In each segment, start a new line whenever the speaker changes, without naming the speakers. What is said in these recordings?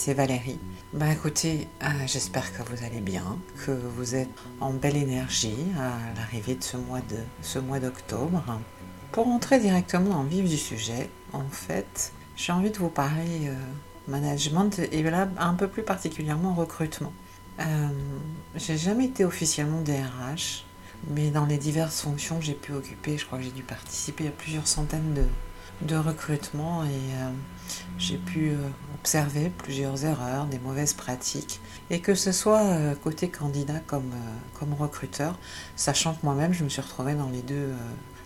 c'est Valérie. Bah écoutez, euh, j'espère que vous allez bien, que vous êtes en belle énergie à l'arrivée de ce mois de ce mois d'octobre. Pour entrer directement en vif du sujet, en fait, j'ai envie de vous parler euh, management et là un peu plus particulièrement recrutement. Euh, j'ai jamais été officiellement DRH, mais dans les diverses fonctions que j'ai pu occuper, je crois que j'ai dû participer à plusieurs centaines de, de recrutement et j'ai pu observer plusieurs erreurs, des mauvaises pratiques, et que ce soit euh, côté candidat comme, comme recruteur, sachant que moi-même je me suis retrouvée dans les deux,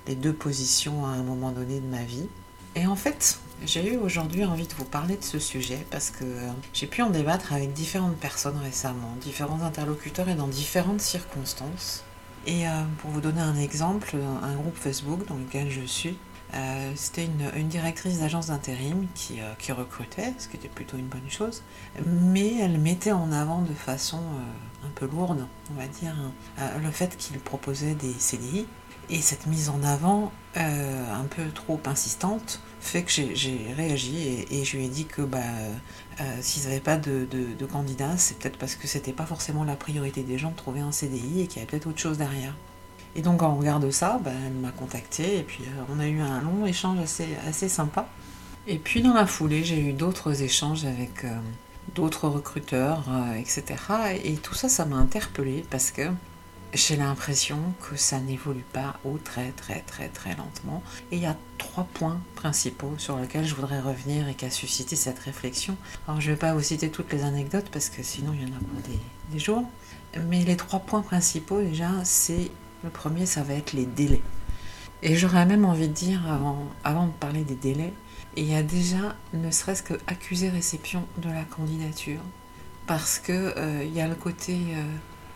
les deux positions à un moment donné de ma vie. Et en fait, j'ai eu aujourd'hui envie de vous parler de ce sujet parce que j'ai pu en débattre avec différentes personnes récemment, différents interlocuteurs et dans différentes circonstances. Et pour vous donner un exemple, un groupe Facebook dans lequel je suis euh, c'était une, directrice d'agence d'intérim qui, euh, qui, recrutait, ce qui était plutôt une bonne chose, mais elle mettait en avant de façon euh, un peu lourde, on va dire, le fait qu'il proposait des CDI. Et cette mise en avant, un peu trop insistante, fait que j'ai réagi et, je lui ai dit que bah, s'ils n'avaient pas de, de candidats, c'est peut-être parce que c'était pas forcément la priorité des gens de trouver un CDI et qu'il y avait peut-être autre chose derrière. Et donc en regard de ça, ben, elle m'a contacté et puis euh, on a eu un long échange assez, assez sympa. Et puis dans la foulée, j'ai eu d'autres échanges avec euh, d'autres recruteurs, euh, etc. Et tout ça, ça m'a interpellée parce que j'ai l'impression que ça n'évolue pas ou très très très très lentement. Et il y a trois points principaux sur lesquels je voudrais revenir et qui a suscité cette réflexion. Alors je ne vais pas vous citer toutes les anecdotes parce que sinon il y en a pour des jours. Mais les trois points principaux déjà, c'est le premier, ça va être les délais. Et j'aurais même envie de dire, avant, de parler des délais, il y a déjà ne serait-ce que accuser réception de la candidature. Parce qu'il euh, y a le côté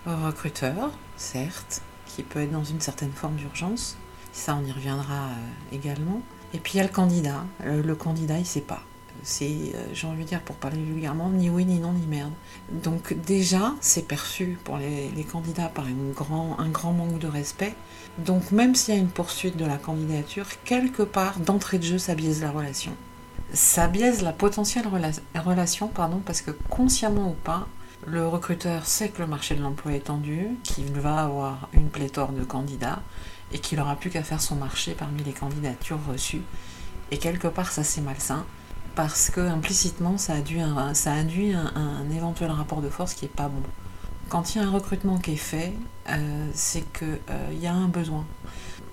euh, recruteur, certes, qui peut être dans une certaine forme d'urgence. Ça, on y reviendra euh, également. Et puis il y a le candidat. le candidat, il ne sait pas c'est, euh, j'ai envie de dire pour parler vulgairement, ni oui, ni non, ni merde. Donc déjà, c'est perçu pour les, candidats par grand, un grand manque de respect. Donc même s'il y a une poursuite de la candidature, quelque part, d'entrée de jeu, ça biaise la relation. Ça biaise la potentielle relation, pardon, parce que consciemment ou pas, le recruteur sait que le marché de l'emploi est tendu, qu'il va avoir une pléthore de candidats et qu'il n'aura plus qu'à faire son marché parmi les candidatures reçues. Et quelque part, ça c'est malsain parce que implicitement ça, induit un, éventuel rapport de force qui n'est pas bon. Quand il y a un recrutement qui est fait, euh, c'est qu'il euh, y a un besoin.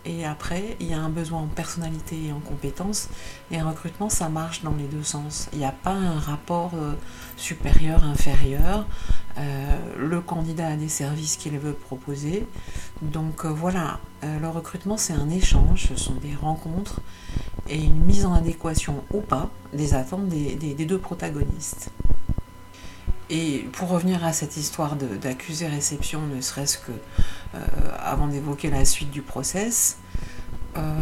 Et après, il y a un besoin en personnalité et en compétences. Et un recrutement, ça marche dans les deux sens. Il n'y a pas un rapport euh, supérieur-inférieur. le candidat a des services qu'il veut proposer. Donc voilà, le recrutement, c'est un échange, ce sont des rencontres et une mise en adéquation ou pas des attentes des, deux protagonistes. Et pour revenir à cette histoire d'accuser réception, ne serait-ce que euh, avant d'évoquer la suite du process, euh,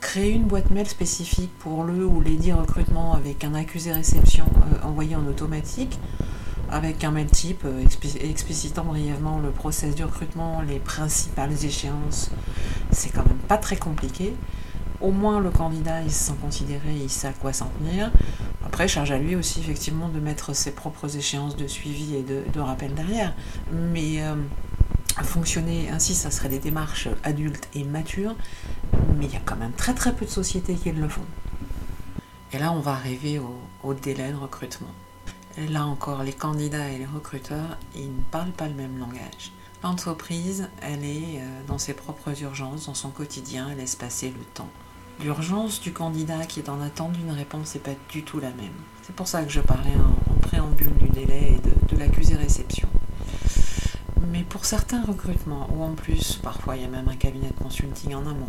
créer une boîte mail spécifique pour le ou les dix recrutements avec un accusé réception euh, envoyé en automatique, avec un mail type explicitant brièvement le process du recrutement, les principales échéances, c'est quand même pas très compliqué au moins le candidat il se sent considéré, il sait à quoi s'en tenir. Après, charge à lui aussi effectivement de mettre ses propres échéances de suivi et de, rappel derrière. Mais euh, fonctionner ainsi, ça serait des démarches adultes et matures, mais il y a quand même très très peu de sociétés qui le font. Et là, on va arriver au, délai de recrutement. Là encore, les candidats et les recruteurs, ils ne parlent pas le même langage. L'entreprise, elle est euh, dans ses propres urgences, dans son quotidien, elle laisse passer le temps. L'urgence du candidat qui est en attente d'une réponse n'est pas du tout la même. C'est pour ça que je parlais en, préambule du délai et de, l'accusé réception. Mais pour certains recrutements, ou en plus, parfois il y a même un cabinet de consulting en amont,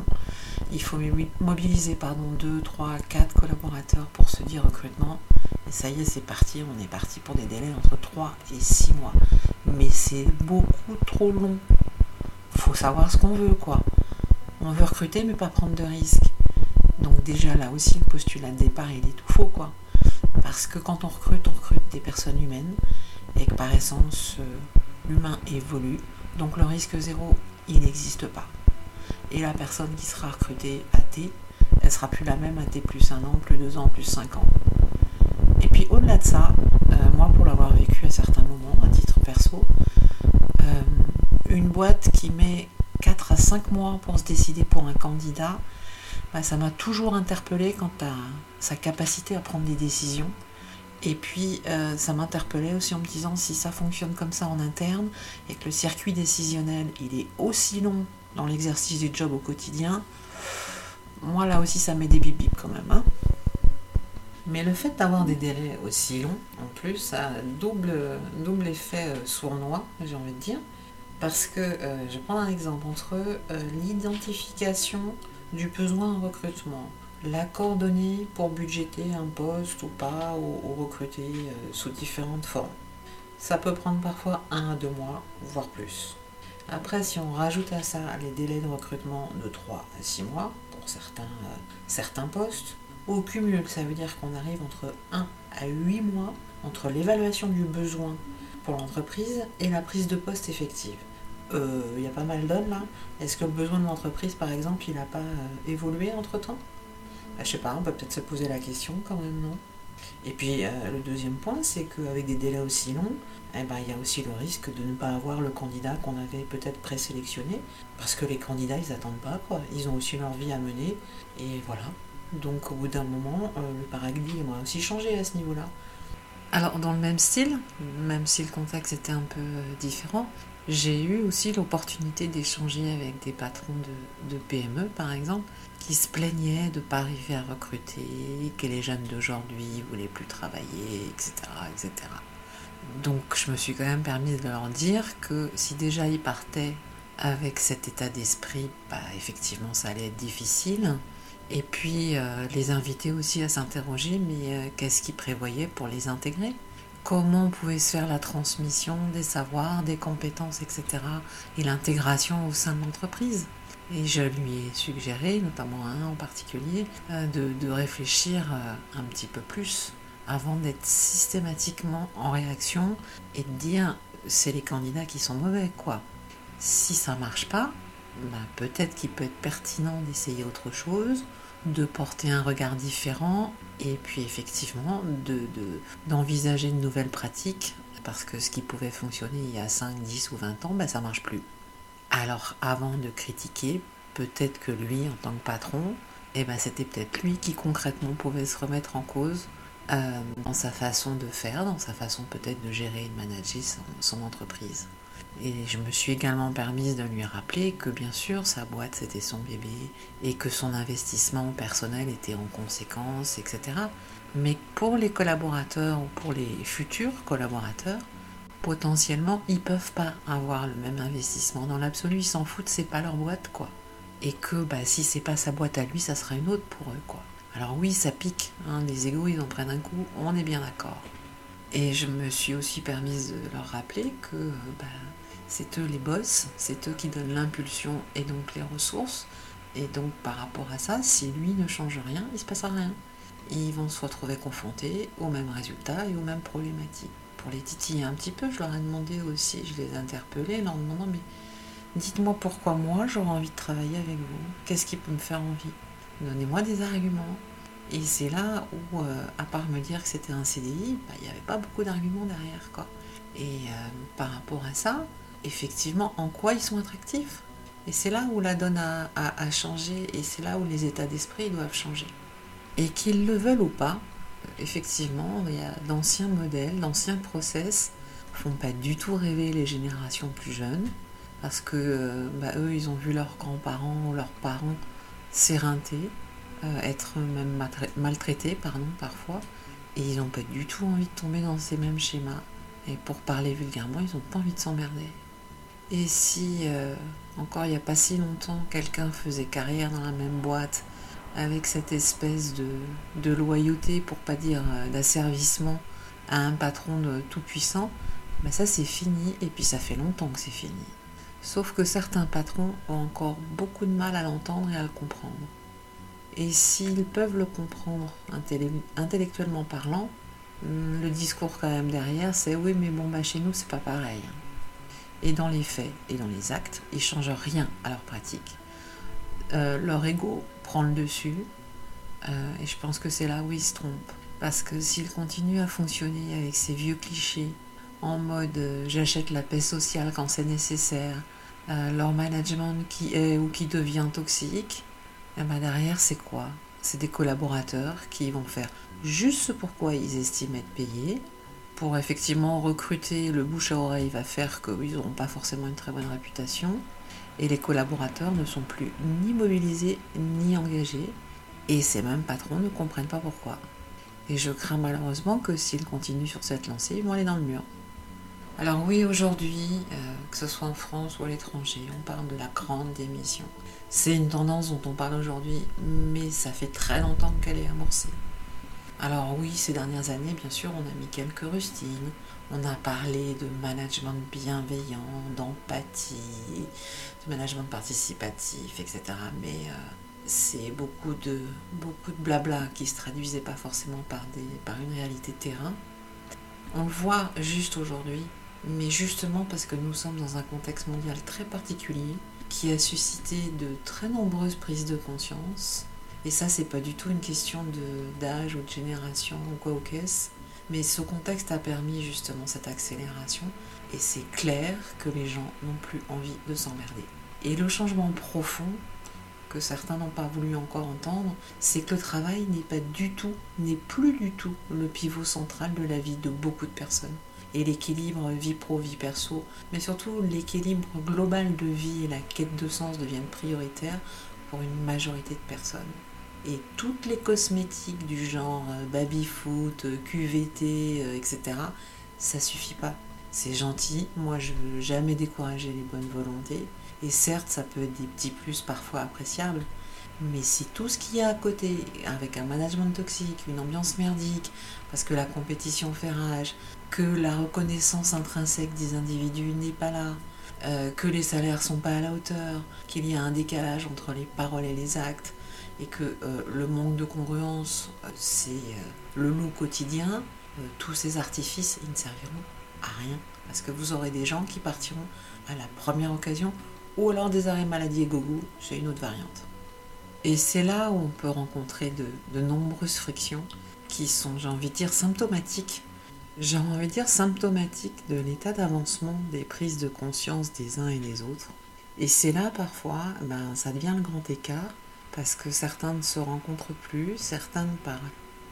il faut mobiliser pardon, 2, 3, 4 collaborateurs pour ce dit recrutement. Et ça y est, c'est parti, on est parti pour des délais entre 3 et 6 mois mais c'est beaucoup trop long. Faut savoir ce qu'on veut, quoi. On veut recruter, mais pas prendre de risques. Donc déjà là aussi, le postulat de départ, il est tout faux, quoi. Parce que quand on recrute, on recrute des personnes humaines, et que par essence, euh, l'humain évolue. Donc le risque zéro, il n'existe pas. Et la personne qui sera recrutée à T, elle sera plus la même à T plus un an, plus deux ans, plus cinq ans. Et puis au-delà de ça, euh, moi pour avoir vécu à certains moments à titre perso. Euh, une boîte qui met 4 à 5 mois pour se décider pour un candidat, bah, ça m'a toujours interpellé quant à sa capacité à prendre des décisions. Et puis, euh, ça m'interpellait aussi en me disant si ça fonctionne comme ça en interne et que le circuit décisionnel, il est aussi long dans l'exercice du job au quotidien, moi là aussi ça met des bip quand même. Hein. Mais le fait d'avoir des délais aussi longs, en plus, ça a double, double effet euh, sournois, j'ai envie de dire. Parce que, euh, je prends un exemple, entre l'identification du besoin en recrutement, l'accord donné pour budgéter un poste ou pas, ou, recruter euh, sous différentes formes. Ça peut prendre parfois un à deux mois, voire plus. Après, si on rajoute à ça les délais de recrutement de 3 à 6 mois pour certains, euh, certains postes, au cumul, ça veut dire qu'on arrive entre 1 à 8 mois entre l'évaluation du besoin pour l'entreprise et la prise de poste effective. Il euh, y a pas mal d'hommes là. Est-ce que le besoin de l'entreprise, par exemple, il n'a pas évolué entre-temps? Bah, je sais pas, on peut peut-être se poser la question quand même, non? Et puis euh, le deuxième point, c'est qu'avec des délais aussi longs, eh ben, il y a aussi le risque de ne pas avoir le candidat qu'on avait peut-être présélectionné, parce que les candidats, ils n'attendent pas, quoi. Ils ont aussi leur vie à mener, et voilà. Donc au bout d'un moment, euh, le paradigme a aussi changé à ce niveau-là. Alors dans le même style, même si le contexte était un peu euh, différent, j'ai eu aussi l'opportunité d'échanger avec des patrons de, PME, par exemple, qui se plaignaient de ne pas arriver à recruter, que les jeunes d'aujourd'hui voulaient plus travailler, etc., etc. Donc je me suis quand même permis de leur dire que si déjà ils partaient avec cet état d'esprit, bah, effectivement ça allait être difficile. Et puis euh, les inviter aussi à s'interroger, mais euh, qu'est-ce qu'ils prévoyaient pour les intégrer? Comment pouvait se faire la transmission des savoirs, des compétences, etc. et l'intégration au sein de l'entreprise. Et je lui ai suggéré, notamment un en particulier, euh, de, réfléchir euh, un petit peu plus avant d'être systématiquement en réaction et de dire c'est les candidats qui sont mauvais, quoi. Si ça marche pas, ben, peut-être qu'il peut être pertinent d'essayer autre chose, de porter un regard différent et puis effectivement d'envisager de, de nouvelles pratiques parce que ce qui pouvait fonctionner il y a 5, 10 ou 20 ans, ben, ça marche plus. Alors avant de critiquer, peut-être que lui en tant que patron, eh ben, c'était peut-être lui qui concrètement pouvait se remettre en cause euh, dans sa façon de faire, dans sa façon peut-être de gérer et de manager son entreprise. Et je me suis également permise de lui rappeler que bien sûr sa boîte c'était son bébé et que son investissement personnel était en conséquence, etc. Mais pour les collaborateurs ou pour les futurs collaborateurs, potentiellement ils peuvent pas avoir le même investissement. Dans l'absolu, ils s'en foutent, c'est pas leur boîte quoi. Et que bah, si c'est pas sa boîte à lui, ça sera une autre pour eux quoi. Alors oui, ça pique, hein, les égaux ils en prennent un coup, on est bien d'accord. Et je me suis aussi permise de leur rappeler que bah, c'est eux les boss, c'est eux qui donnent l'impulsion et donc les ressources. Et donc par rapport à ça, si lui ne change rien, il se passera rien. Ils vont se retrouver confrontés aux mêmes résultats et aux mêmes problématiques. Pour les titiller un petit peu, je leur ai demandé aussi, je les ai interpellés, leur demandant mais dites-moi pourquoi moi j'aurais envie de travailler avec vous? Qu'est-ce qui peut me faire envie? Donnez-moi des arguments. Et c'est là où, euh, à part me dire que c'était un CDI, bah, il n'y avait pas beaucoup d'arguments derrière. Quoi. Et euh, par rapport à ça, effectivement en quoi ils sont attractifs. Et c'est là où la donne a, changé et c'est là où les états d'esprit doivent changer. Et qu'ils le veulent ou pas, effectivement, il y a d'anciens modèles, d'anciens process font pas du tout rêver les générations plus jeunes parce que euh, bah, eux, ils ont vu leurs grands-parents ou leurs parents s'éreinter, euh, être même maltraités, pardon, parfois, et ils n'ont pas du tout envie de tomber dans ces mêmes schémas. Et pour parler vulgairement, ils n'ont pas envie de s'emmerder. Et si, euh, encore il n'y a pas si longtemps, quelqu'un faisait carrière dans la même boîte avec cette espèce de, loyauté, pour pas dire euh, d'asservissement à un patron tout puissant, ben ça c'est fini et puis ça fait longtemps que c'est fini. Sauf que certains patrons ont encore beaucoup de mal à l'entendre et à le comprendre. Et s'ils peuvent le comprendre intellectuellement parlant, hmm, le discours quand même derrière c'est oui mais bon bah chez nous c'est pas pareil. Et dans les faits et dans les actes, ils changent rien à leur pratique. Euh, leur ego prend le dessus, euh, et je pense que c'est là où ils se trompent. Parce que s'ils continuent à fonctionner avec ces vieux clichés, en mode euh, j'achète la paix sociale quand c'est nécessaire, leur management qui est ou qui devient toxique, et eh ben derrière c'est quoi? C'est des collaborateurs qui vont faire juste ce pourquoi ils estiment être payés, pour effectivement recruter le bouche à oreille va faire qu'ils n'auront pas forcément une très bonne réputation, et les collaborateurs ne sont plus ni mobilisés ni engagés, et ces mêmes patrons ne comprennent pas pourquoi. Et je crains malheureusement que s'ils continuent sur cette lancée, ils vont aller dans le mur. Alors oui, aujourd'hui, euh, que ce soit en France ou à l'étranger, on parle de la grande démission. C'est une tendance dont on parle aujourd'hui, mais ça fait très longtemps qu'elle est amorcée. Alors oui, ces dernières années, bien sûr, on a mis quelques rustines, on a parlé de management bienveillant, d'empathie, de management participatif, etc. Mais euh, c'est beaucoup de, beaucoup de blabla qui se traduisait pas forcément par, des, par une réalité terrain. On le voit juste aujourd'hui, mais justement parce que nous sommes dans un contexte mondial très particulier qui a suscité de très nombreuses prises de conscience. Et ça, c'est pas du tout une question d'âge ou de génération ou quoi ou qu'est-ce. Mais ce contexte a permis justement cette accélération. Et c'est clair que les gens n'ont plus envie de s'emmerder. Et le changement profond, que certains n'ont pas voulu encore entendre, c'est que le travail n'est pas du tout, n'est plus du tout le pivot central de la vie de beaucoup de personnes. Et l'équilibre vie pro, vie perso, mais surtout l'équilibre global de vie et la quête de sens deviennent prioritaires pour une majorité de personnes. Et toutes les cosmétiques du genre euh, baby-foot, euh, QVT, etc., euh, ça suffit pas. C'est gentil, moi je veux jamais décourager les bonnes volontés, et certes, ça peut être des petits plus parfois appréciables, mais si tout ce qu'il y a à côté, avec un management toxique, une ambiance merdique, parce que la compétition fait rage, que la reconnaissance intrinsèque des individus n'est pas là, que les salaires sont pas à la hauteur, qu'il y a un décalage entre les paroles et les actes, et que euh, le manque de congruence, euh, c'est le loup quotidien, tous ces artifices, ils ne serviront à rien. Parce que vous aurez des gens qui partiront à la première occasion ou alors des arrêts maladie et gogo, c'est une autre variante. Et c'est là où on peut rencontrer de, nombreuses frictions qui sont, j'ai envie de dire, symptomatiques. J'ai envie de dire symptomatiques de l'état d'avancement des prises de conscience des uns et des autres. Et c'est là parfois, ben, ça devient le grand écart, parce que certains ne se rencontrent plus, certains ne parlent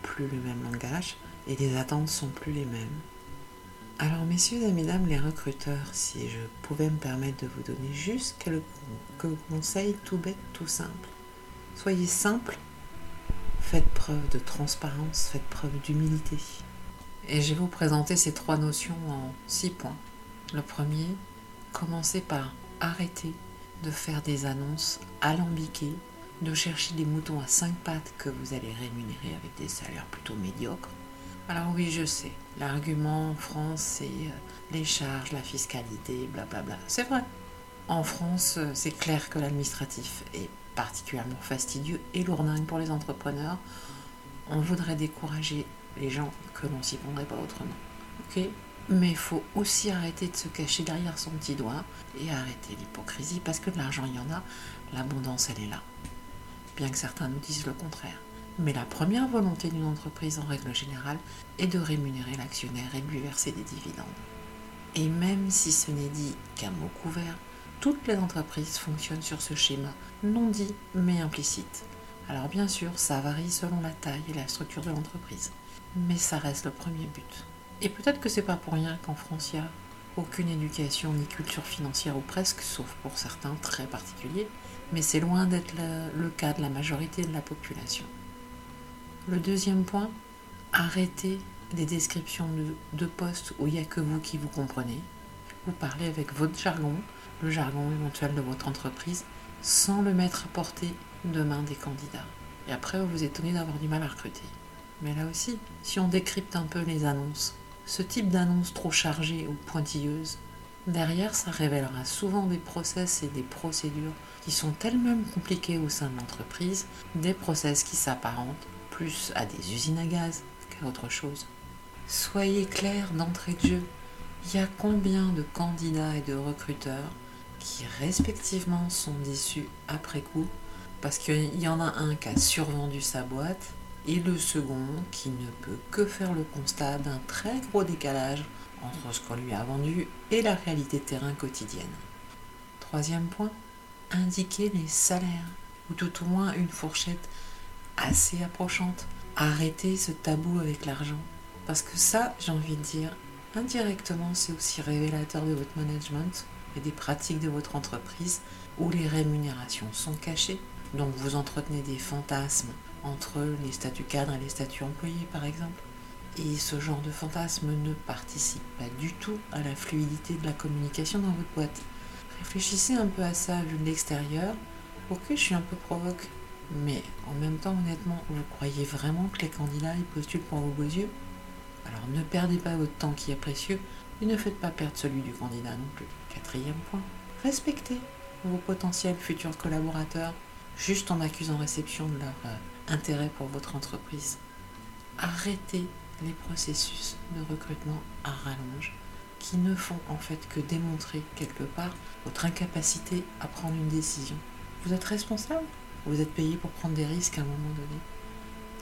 plus le même langage, et les attentes sont plus les mêmes. Alors, messieurs et mesdames les recruteurs, si je pouvais me permettre de vous donner juste quelques conseils tout bêtes, tout simples. Soyez simple, faites preuve de transparence, faites preuve d'humilité. Et je vais vous présenter ces trois notions en six points. Le premier, commencez par arrêter de faire des annonces alambiquées, de chercher des moutons à cinq pattes que vous allez rémunérer avec des salaires plutôt médiocres alors oui, je sais, l'argument en France, c'est euh, les charges, la fiscalité, blablabla. C'est vrai. En France, euh, c'est clair que l'administratif est particulièrement fastidieux et lourdingue pour les entrepreneurs. On voudrait décourager les gens que l'on s'y prendrait pas autrement. Ok? Mais il faut aussi arrêter de se cacher derrière son petit doigt et arrêter l'hypocrisie parce que de l'argent il y en a, l'abondance elle est là. Bien que certains nous disent le contraire. Mais la première volonté d'une entreprise en règle générale est de rémunérer l'actionnaire et de lui verser des dividendes. Et même si ce n'est dit qu'à mot couvert, toutes les entreprises fonctionnent sur ce schéma, non dit mais implicite. Alors bien sûr, ça varie selon la taille et la structure de l'entreprise, mais ça reste le premier but. Et peut-être que c'est pas pour rien qu'en France il n'y a aucune éducation ni culture financière ou presque, sauf pour certains très particuliers, mais c'est loin d'être le cas de la majorité de la population. Le deuxième point, arrêtez des descriptions de, postes où il n'y a que vous qui vous comprenez. Vous parlez avec votre jargon, le jargon éventuel de votre entreprise, sans le mettre à portée de main des candidats. Et après, vous vous étonnez d'avoir du mal à recruter. Mais là aussi, si on décrypte un peu les annonces, ce type d'annonce trop chargée ou pointilleuse, derrière, ça révélera souvent des process et des procédures qui sont tellement compliquées au sein de l'entreprise, des process qui s'apparentent plus à des usines à gaz qu'à autre chose. Soyez clair d'entrée de jeu. Il y a combien de candidats et de recruteurs qui respectivement sont déçus après coup? Parce qu'il y en a un qui a survendu sa boîte et le second qui ne peut que faire le constat d'un très gros décalage entre ce qu'on lui a vendu et la réalité terrain quotidienne. Troisième point, indiquer les salaires, ou tout au moins une fourchette assez approchante. Arrêtez ce tabou avec l'argent. Parce que ça, j'ai envie de dire, indirectement, c'est aussi révélateur de votre management et des pratiques de votre entreprise où les rémunérations sont cachées. Donc vous entretenez des fantasmes entre les statuts cadres et les statuts employés, par exemple. Et ce genre de fantasme ne participe pas du tout à la fluidité de la communication dans votre boîte. Réfléchissez un peu à ça vu de l'extérieur. Ok, je suis un peu provoque, mais en même temps, honnêtement, vous croyez vraiment que les candidats ils postulent pour vos beaux yeux? Alors ne perdez pas votre temps qui est précieux et ne faites pas perdre celui du candidat non plus. Quatrième point, respectez vos potentiels futurs collaborateurs juste en accusant réception de leur euh, intérêt pour votre entreprise. Arrêtez les processus de recrutement à rallonge qui ne font en fait que démontrer quelque part votre incapacité à prendre une décision. Vous êtes responsable, vous êtes payé pour prendre des risques à un moment donné.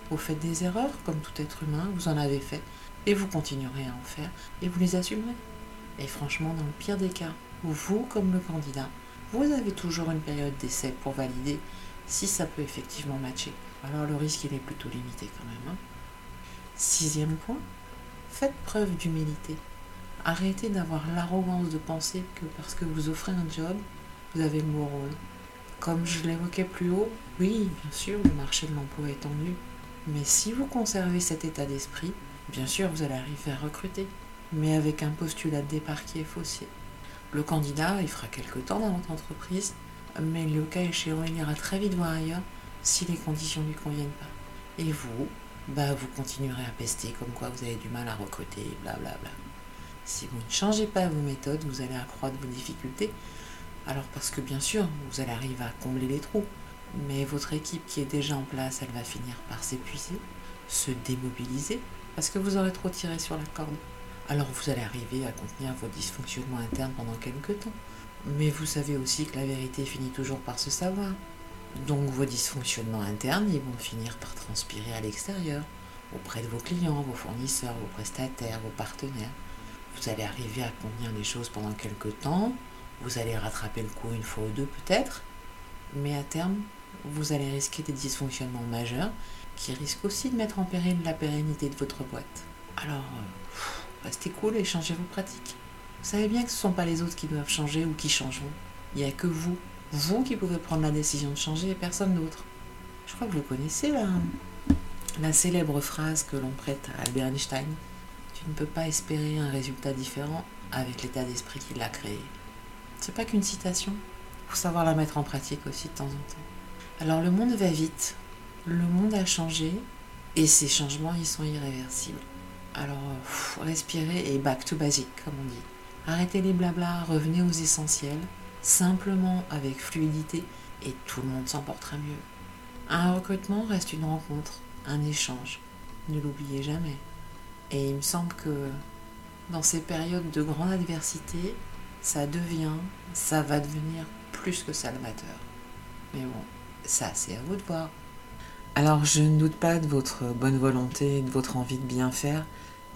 Vous faites des erreurs comme tout être humain, vous en avez fait, et vous continuerez à en faire, et vous les assumerez. Et franchement, dans le pire des cas, vous, comme le candidat, vous avez toujours une période d'essai pour valider si ça peut effectivement matcher. Alors le risque, il est plutôt limité quand même. Hein. Sixième point, faites preuve d'humilité. Arrêtez d'avoir l'arrogance de penser que parce que vous offrez un job, vous avez le beau rôle. Comme je l'évoquais plus haut, oui, bien sûr, le marché de l'emploi est tendu. Mais si vous conservez cet état d'esprit, bien sûr, vous allez arriver à recruter, mais avec un postulat de départ qui est faussé. Le candidat, il fera quelque temps dans votre entreprise, mais le cas échéant, il ira très vite voir ailleurs si les conditions ne lui conviennent pas. Et vous, bah, vous continuerez à pester comme quoi vous avez du mal à recruter, blablabla. Bla. Si vous ne changez pas vos méthodes, vous allez accroître vos difficultés. Alors parce que bien sûr, vous allez arriver à combler les trous, mais votre équipe qui est déjà en place, elle va finir par s'épuiser, se démobiliser, parce que vous aurez trop tiré sur la corde. Alors vous allez arriver à contenir vos dysfonctionnements internes pendant quelques temps. Mais vous savez aussi que la vérité finit toujours par se savoir. Donc vos dysfonctionnements internes, ils vont finir par transpirer à l'extérieur, auprès de vos clients, vos fournisseurs, vos prestataires, vos partenaires. Vous allez arriver à contenir les choses pendant quelques temps, vous allez rattraper le coup une fois ou deux peut-être, mais à terme, vous allez risquer des dysfonctionnements majeurs qui risquent aussi de mettre en péril la pérennité de votre boîte. Alors, euh, restez cool et changez vos pratiques. Vous savez bien que ce ne sont pas les autres qui doivent changer ou qui changeront. Il n'y a que vous vous qui pouvez prendre la décision de changer et personne d'autre. Je crois que vous connaissez la, célèbre phrase que l'on prête à Albert Einstein. Tu ne peux pas espérer un résultat différent avec l'état d'esprit qui l'a créé. C'est pas qu'une citation. Faut savoir la mettre en pratique aussi de temps en temps. Alors le monde va vite. Le monde a changé et ces changements, ils sont irréversibles. Alors, respirez et back to basic, comme on dit. Arrêtez les blablas, revenez aux essentiels simplement avec fluidité et tout le monde s'en portera mieux. Un recrutement reste une rencontre, un échange. Ne l'oubliez jamais. Et il me semble que dans ces périodes de grande adversité, ça devient, ça va devenir plus que salvateur. Mais bon, ça c'est à vous de voir. Alors je ne doute pas de votre bonne volonté, de votre envie de bien faire,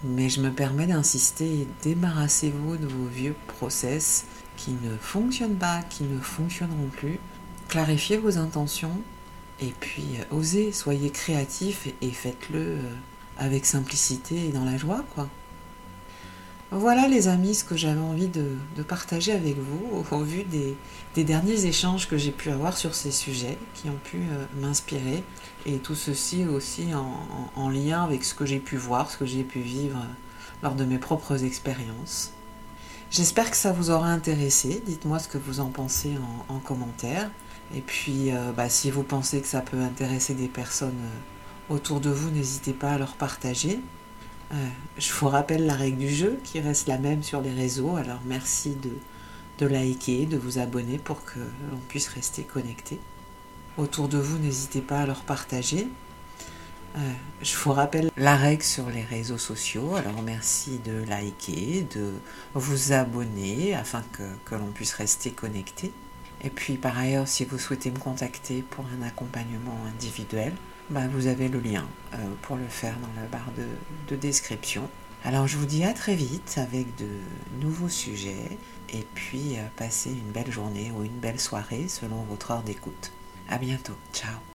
mais je me permets d'insister et débarrassez-vous de vos vieux process qui ne fonctionnent pas, qui ne fonctionneront plus. Clarifiez vos intentions et puis euh, osez, soyez créatifs et, faites-le euh, avec simplicité et dans la joie, quoi. Voilà les amis ce que j'avais envie de, partager avec vous au, vu des, derniers échanges que j'ai pu avoir sur ces sujets qui ont pu euh, m'inspirer et tout ceci aussi en, lien avec ce que j'ai pu voir, ce que j'ai pu vivre lors de mes propres expériences. J'espère que ça vous aura intéressé. Dites-moi ce que vous en pensez en, commentaire. Et puis, euh, bah, si vous pensez que ça peut intéresser des personnes euh, autour de vous, n'hésitez pas à leur partager. Euh, je vous rappelle la règle du jeu qui reste la même sur les réseaux. Alors, merci de, de liker, de vous abonner pour que l'on puisse rester connecté. Autour de vous, n'hésitez pas à leur partager. Euh, je vous rappelle la règle sur les réseaux sociaux. Alors merci de liker, de vous abonner afin que, l'on puisse rester connecté. Et puis par ailleurs, si vous souhaitez me contacter pour un accompagnement individuel, bah, vous avez le lien euh, pour le faire dans la barre de, de description. Alors je vous dis à très vite avec de nouveaux sujets et puis passez une belle journée ou une belle soirée selon votre heure d'écoute. À bientôt. Ciao.